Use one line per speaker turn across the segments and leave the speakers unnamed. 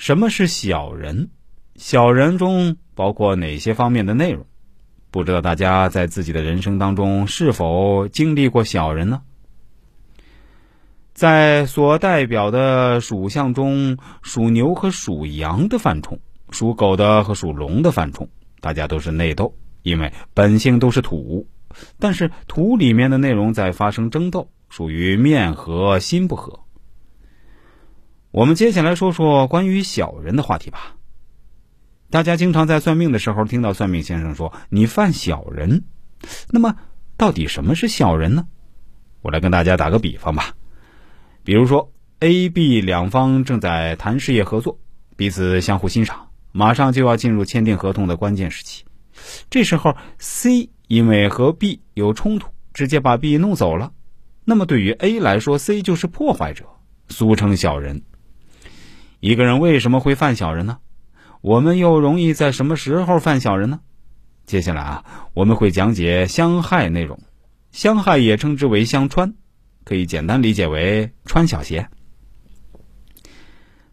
什么是小人？小人中包括哪些方面的内容？不知道大家在自己的人生当中是否经历过小人呢？在所代表的属相中，属牛和属羊的犯冲，属狗的和属龙的犯冲，大家都是内斗，因为本性都是土，但是土里面的内容在发生争斗，属于面和心不和。我们接下来说说关于小人的话题吧。大家经常在算命的时候听到算命先生说你犯小人，那么到底什么是小人呢？我来跟大家打个比方吧。比如说，A、B 两方正在谈事业合作，彼此相互欣赏，马上就要进入签订合同的关键时期。这时候，C 因为和 B 有冲突，直接把 B 弄走了。那么对于 A 来说，C 就是破坏者，俗称小人。一个人为什么会犯小人呢？我们又容易在什么时候犯小人呢？接下来啊，我们会讲解相害内容。相害也称之为相穿。可以简单理解为穿小鞋。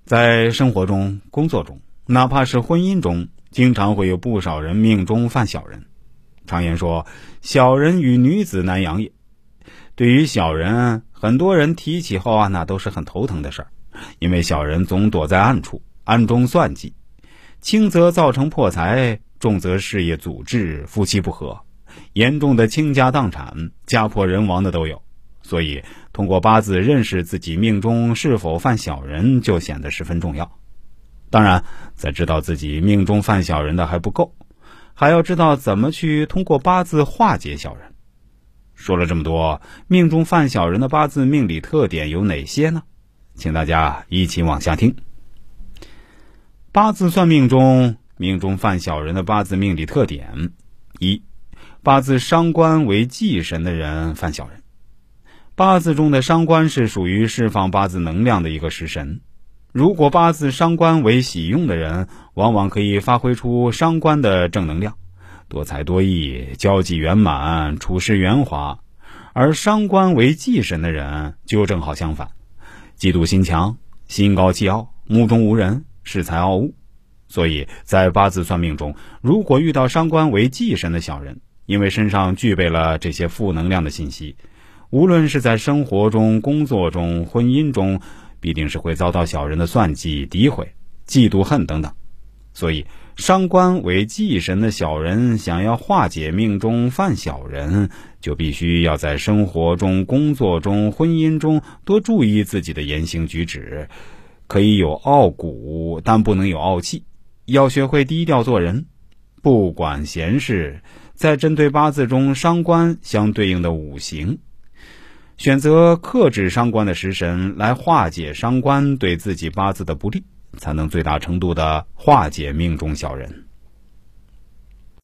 在生活中、工作中，哪怕是婚姻中，经常会有不少人命中犯小人。常言说：“小人与女子难养也。”对于小人，很多人提起后啊，那都是很头疼的事儿，因为小人总躲在暗处，暗中算计，轻则造成破财，重则事业阻滞、夫妻不和，严重的倾家荡产、家破人亡的都有。所以，通过八字认识自己命中是否犯小人，就显得十分重要。当然，在知道自己命中犯小人的还不够，还要知道怎么去通过八字化解小人。说了这么多，命中犯小人的八字命理特点有哪些呢？请大家一起往下听。八字算命中，命中犯小人的八字命理特点：一、八字伤官为忌神的人犯小人。八字中的伤官是属于释放八字能量的一个食神，如果八字伤官为喜用的人，往往可以发挥出伤官的正能量，多才多艺，交际圆满，处事圆滑；而伤官为忌神的人就正好相反，嫉妒心强，心高气傲，目中无人，恃才傲物。所以在八字算命中，如果遇到伤官为忌神的小人，因为身上具备了这些负能量的信息。无论是在生活中、工作中、婚姻中，必定是会遭到小人的算计、诋毁、嫉妒、恨等等。所以，伤官为忌神的小人，想要化解命中犯小人，就必须要在生活中、工作中、婚姻中多注意自己的言行举止。可以有傲骨，但不能有傲气。要学会低调做人，不管闲事。在针对八字中伤官相对应的五行。选择克制伤官的食神来化解伤官对自己八字的不利，才能最大程度的化解命中小人。